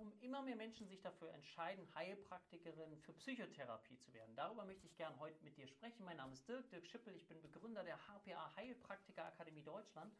warum immer mehr Menschen sich dafür entscheiden, Heilpraktikerin für Psychotherapie zu werden. Darüber möchte ich gerne heute mit dir sprechen. Mein Name ist Dirk, Dirk Schippel, ich bin Begründer der HPA Heilpraktiker Akademie Deutschland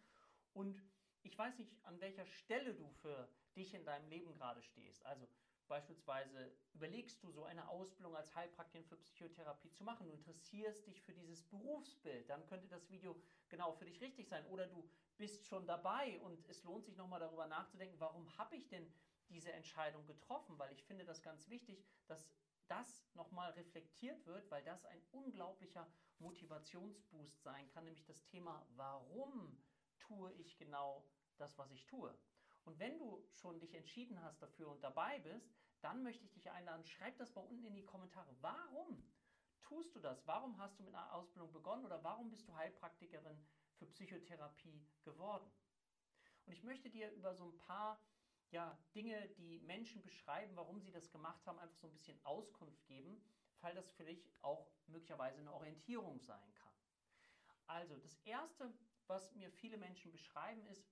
und ich weiß nicht, an welcher Stelle du für dich in deinem Leben gerade stehst. Also Beispielsweise überlegst du so eine Ausbildung als Heilpraktikerin für Psychotherapie zu machen, du interessierst dich für dieses Berufsbild, dann könnte das Video genau für dich richtig sein. Oder du bist schon dabei und es lohnt sich nochmal darüber nachzudenken, warum habe ich denn diese Entscheidung getroffen? Weil ich finde das ganz wichtig, dass das nochmal reflektiert wird, weil das ein unglaublicher Motivationsboost sein kann, nämlich das Thema, warum tue ich genau das, was ich tue. Und wenn du schon dich entschieden hast dafür und dabei bist, dann möchte ich dich einladen, schreib das mal unten in die Kommentare. Warum tust du das? Warum hast du mit einer Ausbildung begonnen oder warum bist du Heilpraktikerin für Psychotherapie geworden? Und ich möchte dir über so ein paar ja, Dinge, die Menschen beschreiben, warum sie das gemacht haben, einfach so ein bisschen Auskunft geben, weil das für dich auch möglicherweise eine Orientierung sein kann. Also das Erste, was mir viele Menschen beschreiben, ist,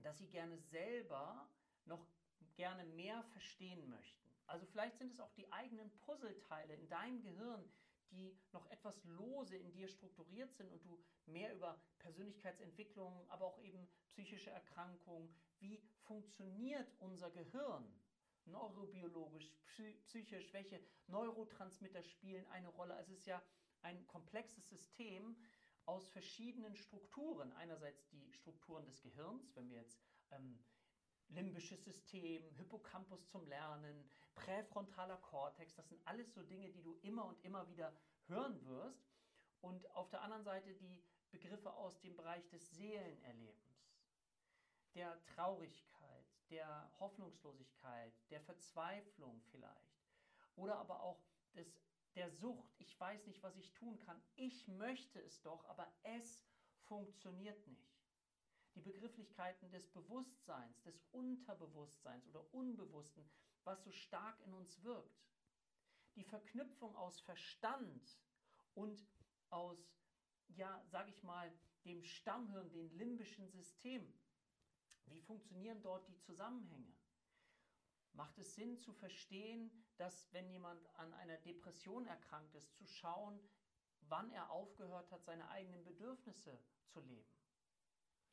dass sie gerne selber noch gerne mehr verstehen möchten. Also vielleicht sind es auch die eigenen Puzzleteile in deinem Gehirn, die noch etwas lose in dir strukturiert sind und du mehr über Persönlichkeitsentwicklung, aber auch eben psychische Erkrankungen, wie funktioniert unser Gehirn, neurobiologisch, psychisch, welche Neurotransmitter spielen eine Rolle. Es ist ja ein komplexes System, aus verschiedenen Strukturen. Einerseits die Strukturen des Gehirns, wenn wir jetzt ähm, limbisches System, Hippocampus zum Lernen, präfrontaler Kortex, das sind alles so Dinge, die du immer und immer wieder hören wirst. Und auf der anderen Seite die Begriffe aus dem Bereich des Seelenerlebens, der Traurigkeit, der Hoffnungslosigkeit, der Verzweiflung vielleicht oder aber auch des der Sucht, ich weiß nicht, was ich tun kann, ich möchte es doch, aber es funktioniert nicht. Die Begrifflichkeiten des Bewusstseins, des Unterbewusstseins oder Unbewussten, was so stark in uns wirkt. Die Verknüpfung aus Verstand und aus, ja, sage ich mal, dem Stammhirn, dem limbischen System. Wie funktionieren dort die Zusammenhänge? macht es Sinn zu verstehen, dass wenn jemand an einer Depression erkrankt ist, zu schauen, wann er aufgehört hat, seine eigenen Bedürfnisse zu leben.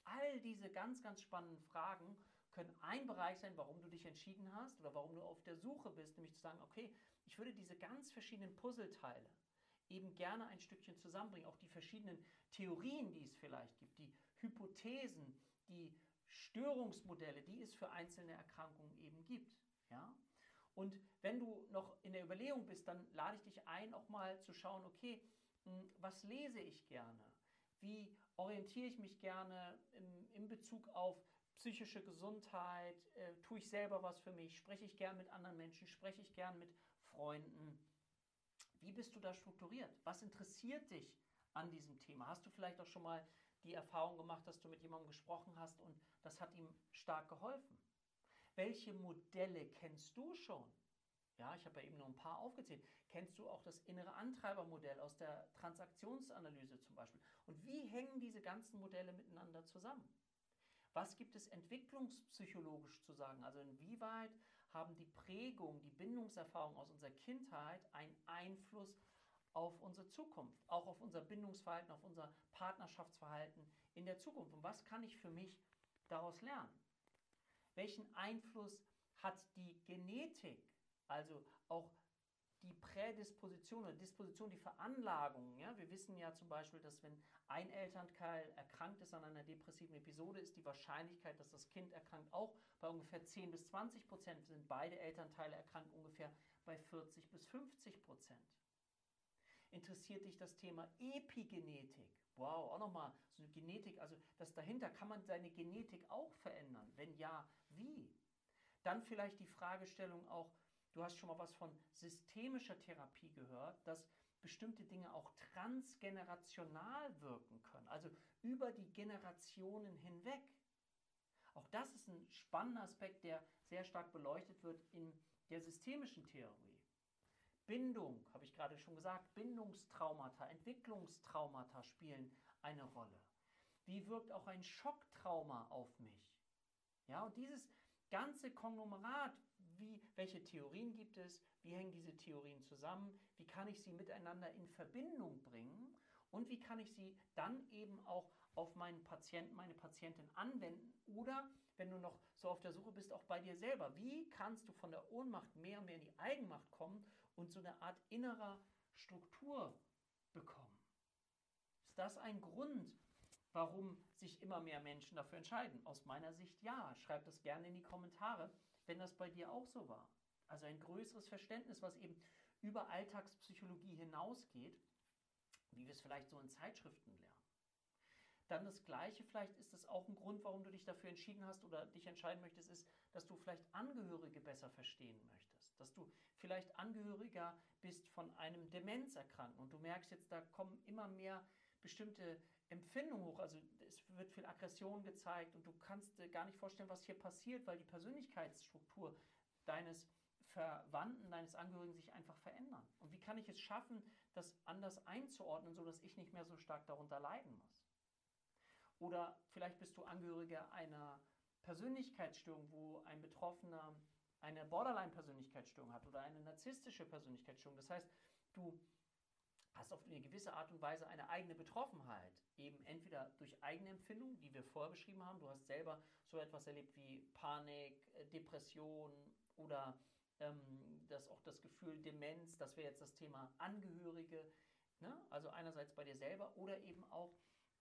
All diese ganz, ganz spannenden Fragen können ein Bereich sein, warum du dich entschieden hast oder warum du auf der Suche bist, nämlich zu sagen, okay, ich würde diese ganz verschiedenen Puzzleteile eben gerne ein Stückchen zusammenbringen, auch die verschiedenen Theorien, die es vielleicht gibt, die Hypothesen, die Störungsmodelle, die es für einzelne Erkrankungen eben gibt. Ja? Und wenn du noch in der Überlegung bist, dann lade ich dich ein, auch mal zu schauen, okay, hm, was lese ich gerne? Wie orientiere ich mich gerne im, in Bezug auf psychische Gesundheit? Äh, tue ich selber was für mich? Spreche ich gern mit anderen Menschen? Spreche ich gern mit Freunden? Wie bist du da strukturiert? Was interessiert dich an diesem Thema? Hast du vielleicht auch schon mal die Erfahrung gemacht, dass du mit jemandem gesprochen hast und das hat ihm stark geholfen? Welche Modelle kennst du schon? Ja, ich habe ja eben nur ein paar aufgezählt. Kennst du auch das innere Antreibermodell aus der Transaktionsanalyse zum Beispiel? Und wie hängen diese ganzen Modelle miteinander zusammen? Was gibt es entwicklungspsychologisch zu sagen? Also inwieweit haben die Prägung, die Bindungserfahrung aus unserer Kindheit einen Einfluss auf unsere Zukunft, auch auf unser Bindungsverhalten, auf unser Partnerschaftsverhalten in der Zukunft? Und was kann ich für mich daraus lernen? Welchen Einfluss hat die Genetik, also auch die Prädisposition oder Disposition, die Veranlagung. Ja? Wir wissen ja zum Beispiel, dass wenn ein Elternteil erkrankt ist an einer depressiven Episode, ist die Wahrscheinlichkeit, dass das Kind erkrankt, auch bei ungefähr 10 bis 20 Prozent. Sind beide Elternteile erkrankt, ungefähr bei 40 bis 50 Prozent. Interessiert dich das Thema Epigenetik? Wow, auch nochmal so eine Genetik, also das dahinter, kann man seine Genetik auch verändern? Wenn ja, wie? Dann vielleicht die Fragestellung auch, du hast schon mal was von systemischer Therapie gehört, dass bestimmte Dinge auch transgenerational wirken können, also über die Generationen hinweg. Auch das ist ein spannender Aspekt, der sehr stark beleuchtet wird in der systemischen Theorie. Bindung, habe ich gerade schon gesagt, Bindungstraumata, Entwicklungstraumata spielen eine Rolle. Wie wirkt auch ein Schocktrauma auf mich? Ja, und dieses, ganze Konglomerat, wie, welche Theorien gibt es, wie hängen diese Theorien zusammen, wie kann ich sie miteinander in Verbindung bringen und wie kann ich sie dann eben auch auf meinen Patienten, meine Patientin anwenden oder wenn du noch so auf der Suche bist, auch bei dir selber. Wie kannst du von der Ohnmacht mehr und mehr in die Eigenmacht kommen und so eine Art innerer Struktur bekommen? Ist das ein Grund, warum sich immer mehr Menschen dafür entscheiden? Aus meiner Sicht ja. Schreib das gerne in die Kommentare, wenn das bei dir auch so war. Also ein größeres Verständnis, was eben über Alltagspsychologie hinausgeht, wie wir es vielleicht so in Zeitschriften lernen. Dann das Gleiche, vielleicht ist es auch ein Grund, warum du dich dafür entschieden hast oder dich entscheiden möchtest, ist, dass du vielleicht Angehörige besser verstehen möchtest. Dass du vielleicht Angehöriger bist von einem Demenzerkrankten und du merkst jetzt, da kommen immer mehr bestimmte Empfindungen hoch. Also es wird viel Aggression gezeigt und du kannst dir gar nicht vorstellen, was hier passiert, weil die Persönlichkeitsstruktur deines Verwandten, deines Angehörigen sich einfach verändern. Und wie kann ich es schaffen, das anders einzuordnen, sodass ich nicht mehr so stark darunter leiden muss? Oder vielleicht bist du Angehöriger einer Persönlichkeitsstörung, wo ein Betroffener eine Borderline-Persönlichkeitsstörung hat oder eine narzisstische Persönlichkeitsstörung. Das heißt, du hast auf eine gewisse Art und Weise eine eigene Betroffenheit, eben entweder durch eigene Empfindung, die wir vorher beschrieben haben, du hast selber so etwas erlebt wie Panik, äh, Depression oder ähm, das auch das Gefühl Demenz, das wäre jetzt das Thema Angehörige, ne? also einerseits bei dir selber oder eben auch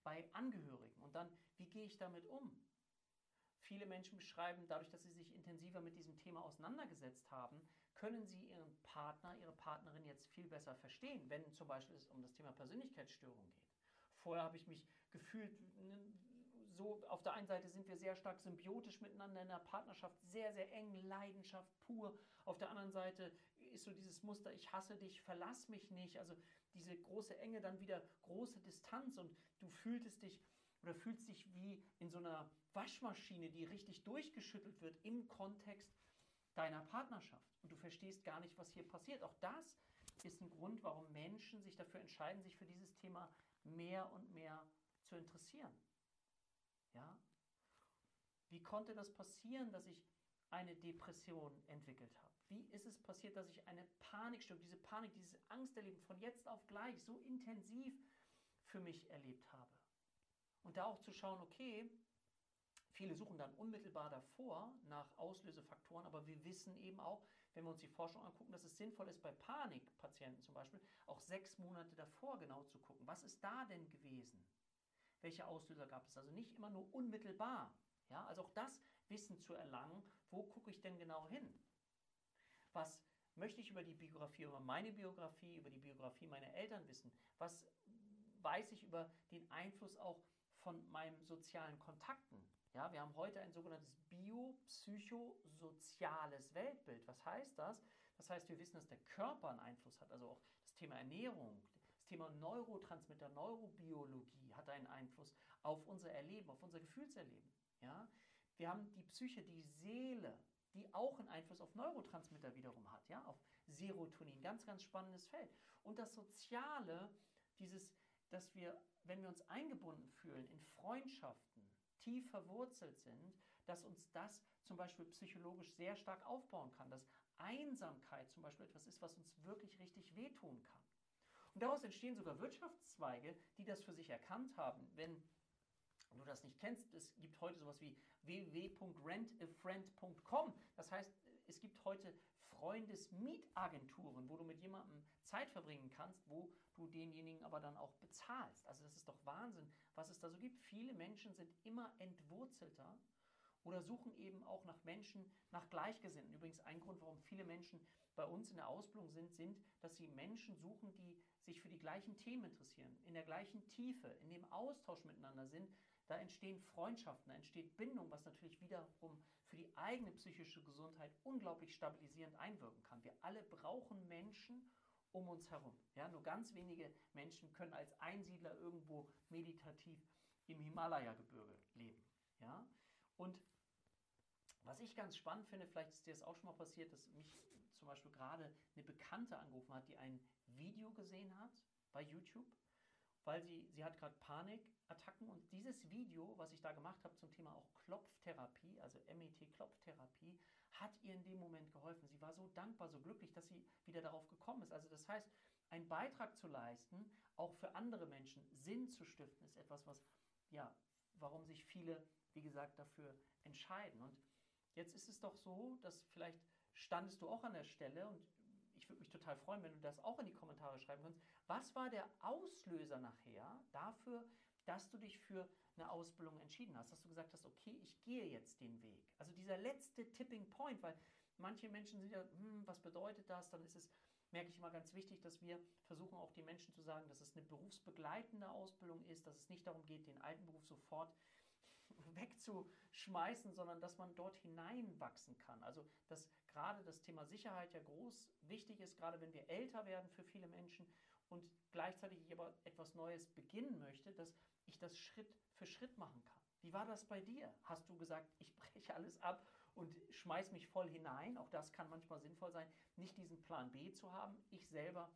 bei Angehörigen. Und dann, wie gehe ich damit um? Viele Menschen beschreiben, dadurch, dass sie sich intensiver mit diesem Thema auseinandergesetzt haben, können sie ihren Partner, ihre Partnerin jetzt viel besser verstehen, wenn zum Beispiel es um das Thema Persönlichkeitsstörung geht. Vorher habe ich mich gefühlt, so auf der einen Seite sind wir sehr stark symbiotisch miteinander in der Partnerschaft, sehr, sehr eng, Leidenschaft pur. Auf der anderen Seite ist so dieses Muster, ich hasse dich, verlass mich nicht. Also diese große Enge, dann wieder große Distanz und du fühltest dich oder fühlst dich wie in so einer Waschmaschine, die richtig durchgeschüttelt wird im Kontext deiner Partnerschaft. Und du verstehst gar nicht, was hier passiert. Auch das ist ein Grund, warum Menschen sich dafür entscheiden, sich für dieses Thema mehr und mehr zu interessieren. Ja? Wie konnte das passieren, dass ich eine Depression entwickelt habe? Wie ist es passiert, dass ich eine Panikstörung, diese Panik, diese Angst erleben von jetzt auf gleich so intensiv für mich erlebt habe? Und da auch zu schauen, okay, viele suchen dann unmittelbar davor nach Auslösefaktoren, aber wir wissen eben auch, wenn wir uns die Forschung angucken, dass es sinnvoll ist, bei Panikpatienten zum Beispiel auch sechs Monate davor genau zu gucken. Was ist da denn gewesen? Welche Auslöser gab es? Also nicht immer nur unmittelbar. Ja, also auch das Wissen zu erlangen, wo gucke ich denn genau hin? Was möchte ich über die Biografie, über meine Biografie, über die Biografie meiner Eltern wissen? Was weiß ich über den Einfluss auch von meinen sozialen Kontakten? Ja, wir haben heute ein sogenanntes biopsychosoziales Weltbild. Was heißt das? Das heißt, wir wissen, dass der Körper einen Einfluss hat, also auch das Thema Ernährung, das Thema Neurotransmitter, Neurobiologie hat einen Einfluss auf unser Erleben, auf unser Gefühlserleben. Ja? Wir haben die Psyche, die Seele, die auch einen Einfluss auf Neurotransmitter wiederum hat, ja, auf Serotonin. Ganz, ganz spannendes Feld. Und das Soziale, dieses, dass wir, wenn wir uns eingebunden fühlen in Freundschaften, tief verwurzelt sind, dass uns das zum Beispiel psychologisch sehr stark aufbauen kann, dass Einsamkeit zum Beispiel etwas ist, was uns wirklich richtig wehtun kann. Und daraus entstehen sogar Wirtschaftszweige, die das für sich erkannt haben. Wenn du das nicht kennst, es gibt heute sowas wie www.rentafriend.com. Das heißt, es gibt heute Freundesmietagenturen, wo du mit jemandem Zeit verbringen kannst, wo du denjenigen aber dann auch bezahlst. Also das ist doch Wahnsinn, was es da so gibt. Viele Menschen sind immer entwurzelter oder suchen eben auch nach Menschen, nach Gleichgesinnten. Übrigens ein Grund, warum viele Menschen bei uns in der Ausbildung sind, sind, dass sie Menschen suchen, die sich für die gleichen Themen interessieren, in der gleichen Tiefe, in dem Austausch miteinander sind. Da entstehen Freundschaften, da entsteht Bindung, was natürlich wiederum für die eigene psychische Gesundheit unglaublich stabilisierend einwirken kann. Wir alle brauchen Menschen um uns herum. Ja, nur ganz wenige Menschen können als Einsiedler irgendwo meditativ im Himalaya-Gebirge leben. Ja? Und was ich ganz spannend finde, vielleicht ist dir das auch schon mal passiert, dass mich zum Beispiel gerade eine Bekannte angerufen hat, die ein Video gesehen hat bei YouTube, weil sie, sie hat gerade Panikattacken und dieses Video, was ich da gemacht habe zum Thema auch Klopftherapie, also MET-Klopftherapie, hat ihr in dem Moment geholfen. Sie war so dankbar, so glücklich, dass sie wieder darauf gekommen ist. Also das heißt, einen Beitrag zu leisten, auch für andere Menschen Sinn zu stiften, ist etwas, was, ja, warum sich viele, wie gesagt, dafür entscheiden. Und jetzt ist es doch so, dass vielleicht standest du auch an der Stelle und ich würde mich total freuen, wenn du das auch in die Kommentare schreiben kannst. Was war der Auslöser nachher dafür, dass du dich für eine Ausbildung entschieden hast? Dass du gesagt hast, okay, ich gehe jetzt den Weg. Also dieser letzte Tipping Point, weil manche Menschen sind ja, hm, was bedeutet das? Dann ist es, merke ich immer ganz wichtig, dass wir versuchen auch die Menschen zu sagen, dass es eine berufsbegleitende Ausbildung ist, dass es nicht darum geht, den alten Beruf sofort wegzuschmeißen, sondern dass man dort hineinwachsen kann. Also dass gerade das Thema Sicherheit ja groß wichtig ist, gerade wenn wir älter werden für viele Menschen und gleichzeitig ich aber etwas Neues beginnen möchte, dass ich das Schritt für Schritt machen kann. Wie war das bei dir? Hast du gesagt, ich breche alles ab und schmeiß mich voll hinein? Auch das kann manchmal sinnvoll sein, nicht diesen Plan B zu haben. Ich selber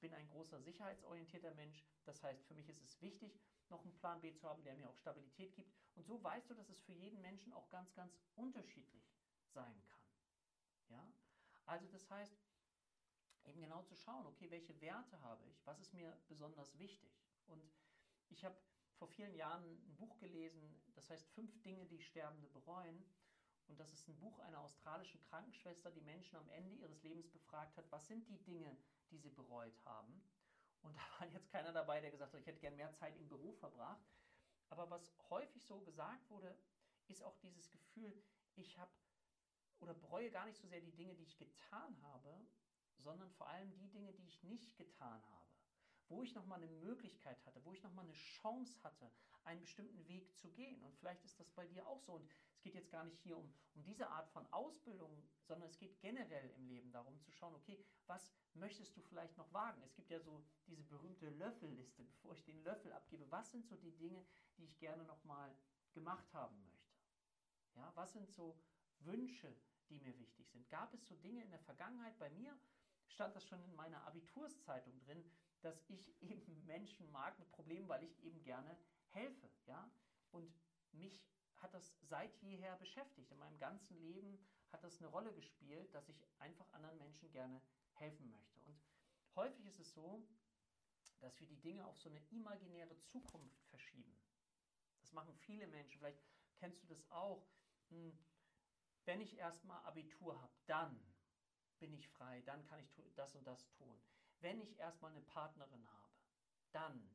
bin ein großer sicherheitsorientierter Mensch. Das heißt, für mich ist es wichtig, noch einen Plan B zu haben, der mir auch Stabilität gibt. Und so weißt du, dass es für jeden Menschen auch ganz, ganz unterschiedlich sein kann. Ja? Also das heißt, eben genau zu schauen, okay, welche Werte habe ich, was ist mir besonders wichtig. Und ich habe vor vielen Jahren ein Buch gelesen, das heißt Fünf Dinge, die Sterbende bereuen. Und das ist ein Buch einer australischen Krankenschwester, die Menschen am Ende ihres Lebens befragt hat, was sind die Dinge, die sie bereut haben. Und da war jetzt keiner dabei, der gesagt hat, ich hätte gern mehr Zeit im Beruf verbracht. Aber was häufig so gesagt wurde, ist auch dieses Gefühl, ich habe oder bereue gar nicht so sehr die Dinge, die ich getan habe, sondern vor allem die Dinge, die ich nicht getan habe. Wo ich nochmal eine Möglichkeit hatte, wo ich nochmal eine Chance hatte, einen bestimmten Weg zu gehen. Und vielleicht ist das bei dir auch so. Und es geht jetzt gar nicht hier um, um diese Art von Ausbildung, sondern es geht generell im Leben darum zu schauen, okay, was möchtest du vielleicht noch wagen? Es gibt ja so diese berühmte Löffelliste, bevor ich den Löffel abgebe. Was sind so die Dinge, die ich gerne nochmal gemacht haben möchte? Ja, was sind so Wünsche, die mir wichtig sind? Gab es so Dinge in der Vergangenheit? Bei mir stand das schon in meiner Abiturszeitung drin, dass ich eben Menschen mag mit Problemen, weil ich eben gerne helfe. Ja? Und mich hat das seit jeher beschäftigt. In meinem ganzen Leben hat das eine Rolle gespielt, dass ich einfach anderen Menschen gerne helfen möchte. Und häufig ist es so, dass wir die Dinge auf so eine imaginäre Zukunft verschieben. Das machen viele Menschen. Vielleicht kennst du das auch. Hm, wenn ich erstmal Abitur habe, dann bin ich frei, dann kann ich das und das tun. Wenn ich erstmal eine Partnerin habe, dann,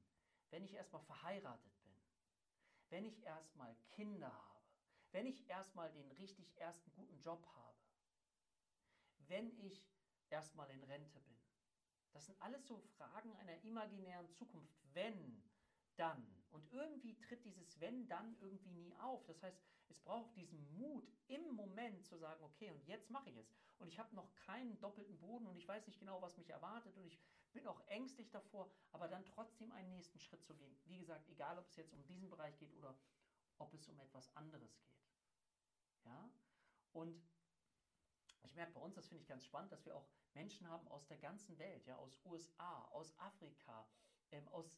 wenn ich erstmal verheiratet wenn ich erstmal Kinder habe, wenn ich erstmal den richtig ersten guten Job habe, wenn ich erstmal in Rente bin. Das sind alles so Fragen einer imaginären Zukunft. Wenn, dann. Und irgendwie tritt dieses Wenn, dann irgendwie nie auf. Das heißt, es braucht diesen Mut im Moment zu sagen, okay, und jetzt mache ich es. Und ich habe noch keinen doppelten Boden und ich weiß nicht genau, was mich erwartet und ich bin auch ängstlich davor, aber dann trotzdem einen nächsten Schritt zu gehen. Wie gesagt, egal ob es jetzt um diesen Bereich geht oder ob es um etwas anderes geht. Ja? Und ich merke bei uns, das finde ich ganz spannend, dass wir auch Menschen haben aus der ganzen Welt, ja, aus USA, aus Afrika, ähm, aus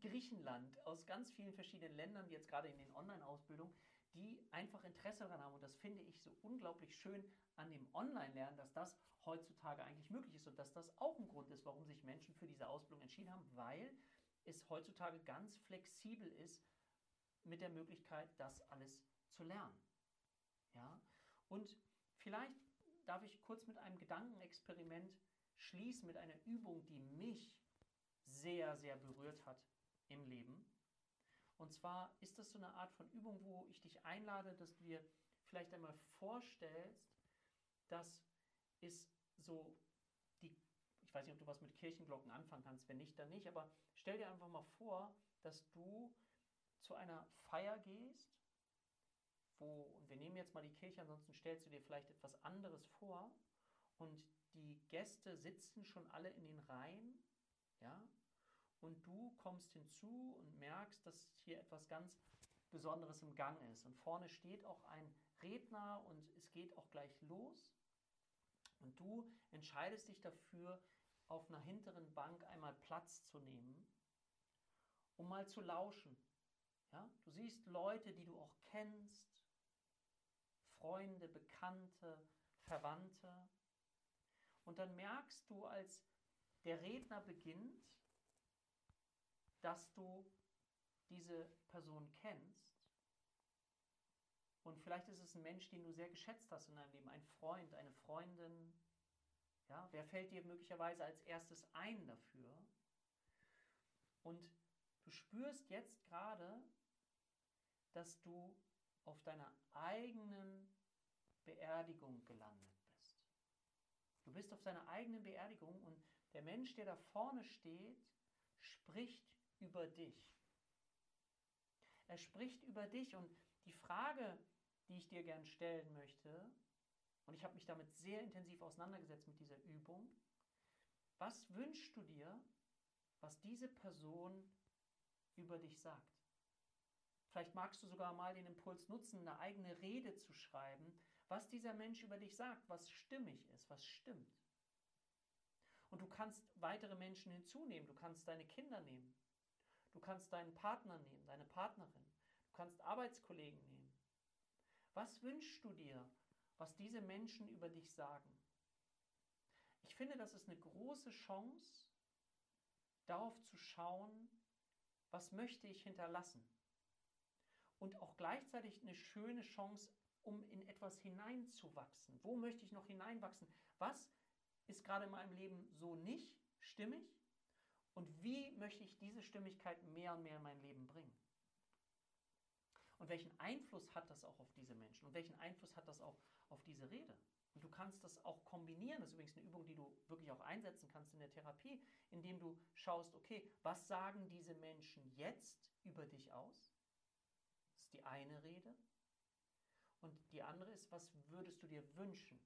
Griechenland, aus ganz vielen verschiedenen Ländern, jetzt gerade in den Online-Ausbildungen, die einfach Interesse daran haben. Und das finde ich so unglaublich schön an dem Online-Lernen, dass das heutzutage eigentlich möglich ist und dass das auch ein Grund ist, warum sich Menschen für diese Ausbildung entschieden haben, weil es heutzutage ganz flexibel ist mit der Möglichkeit, das alles zu lernen. Ja? Und vielleicht darf ich kurz mit einem Gedankenexperiment schließen, mit einer Übung, die mich sehr, sehr berührt hat im Leben. Und zwar ist das so eine Art von Übung, wo ich dich einlade, dass du dir vielleicht einmal vorstellst, dass es so die, ich weiß nicht, ob du was mit Kirchenglocken anfangen kannst, wenn nicht, dann nicht, aber stell dir einfach mal vor, dass du zu einer Feier gehst, wo, und wir nehmen jetzt mal die Kirche, ansonsten stellst du dir vielleicht etwas anderes vor und die Gäste sitzen schon alle in den Reihen, ja, und du kommst hinzu und merkst, dass hier etwas ganz Besonderes im Gang ist. Und vorne steht auch ein Redner und es geht auch gleich los. Und du entscheidest dich dafür, auf einer hinteren Bank einmal Platz zu nehmen. um mal zu lauschen. Ja? Du siehst Leute, die du auch kennst, Freunde, Bekannte, Verwandte. Und dann merkst du, als der Redner beginnt, dass du diese Person kennst. Und vielleicht ist es ein Mensch, den du sehr geschätzt hast in deinem Leben, ein Freund, eine Freundin. Ja, wer fällt dir möglicherweise als erstes ein dafür? Und du spürst jetzt gerade, dass du auf deiner eigenen Beerdigung gelandet bist. Du bist auf deiner eigenen Beerdigung und der Mensch, der da vorne steht, spricht über dich. Er spricht über dich und die Frage, die ich dir gern stellen möchte, und ich habe mich damit sehr intensiv auseinandergesetzt mit dieser Übung, was wünschst du dir, was diese Person über dich sagt? Vielleicht magst du sogar mal den Impuls nutzen, eine eigene Rede zu schreiben, was dieser Mensch über dich sagt, was stimmig ist, was stimmt. Und du kannst weitere Menschen hinzunehmen, du kannst deine Kinder nehmen, kannst deinen Partner nehmen, deine Partnerin, du kannst Arbeitskollegen nehmen. Was wünschst du dir, was diese Menschen über dich sagen? Ich finde, das ist eine große Chance, darauf zu schauen, was möchte ich hinterlassen? Und auch gleichzeitig eine schöne Chance, um in etwas hineinzuwachsen. Wo möchte ich noch hineinwachsen? Was ist gerade in meinem Leben so nicht stimmig? Und wie möchte ich diese Stimmigkeit mehr und mehr in mein Leben bringen? Und welchen Einfluss hat das auch auf diese Menschen? Und welchen Einfluss hat das auch auf diese Rede? Und du kannst das auch kombinieren. Das ist übrigens eine Übung, die du wirklich auch einsetzen kannst in der Therapie, indem du schaust, okay, was sagen diese Menschen jetzt über dich aus? Das ist die eine Rede. Und die andere ist, was würdest du dir wünschen,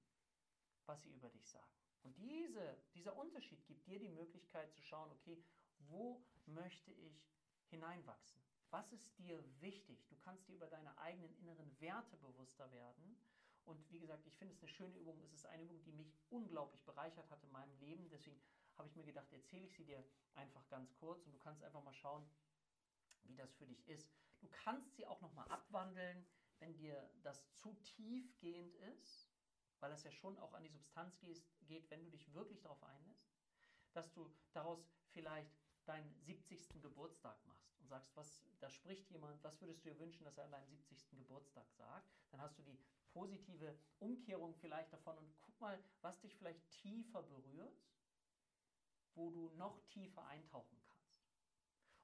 was sie über dich sagen? Und diese, dieser Unterschied gibt dir die Möglichkeit zu schauen, okay, wo möchte ich hineinwachsen? Was ist dir wichtig? Du kannst dir über deine eigenen inneren Werte bewusster werden. Und wie gesagt, ich finde es eine schöne Übung. Es ist eine Übung, die mich unglaublich bereichert hat in meinem Leben. Deswegen habe ich mir gedacht, erzähle ich sie dir einfach ganz kurz und du kannst einfach mal schauen, wie das für dich ist. Du kannst sie auch nochmal abwandeln, wenn dir das zu tiefgehend ist, weil das ja schon auch an die Substanz geht, wenn du dich wirklich darauf einlässt, dass du daraus vielleicht deinen 70. Geburtstag machst und sagst, was, da spricht jemand, was würdest du dir wünschen, dass er an deinem 70. Geburtstag sagt? Dann hast du die positive Umkehrung vielleicht davon und guck mal, was dich vielleicht tiefer berührt, wo du noch tiefer eintauchen kannst.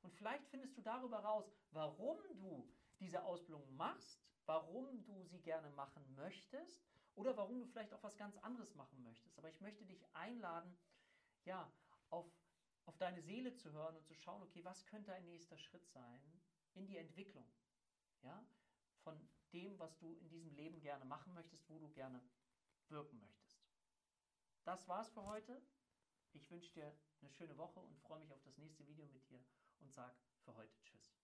Und vielleicht findest du darüber raus, warum du diese Ausbildung machst, warum du sie gerne machen möchtest oder warum du vielleicht auch was ganz anderes machen möchtest. Aber ich möchte dich einladen, ja, auf, auf deine Seele zu hören und zu schauen, okay, was könnte ein nächster Schritt sein in die Entwicklung, ja, von dem, was du in diesem Leben gerne machen möchtest, wo du gerne wirken möchtest. Das war's für heute. Ich wünsche dir eine schöne Woche und freue mich auf das nächste Video mit dir und sage für heute Tschüss.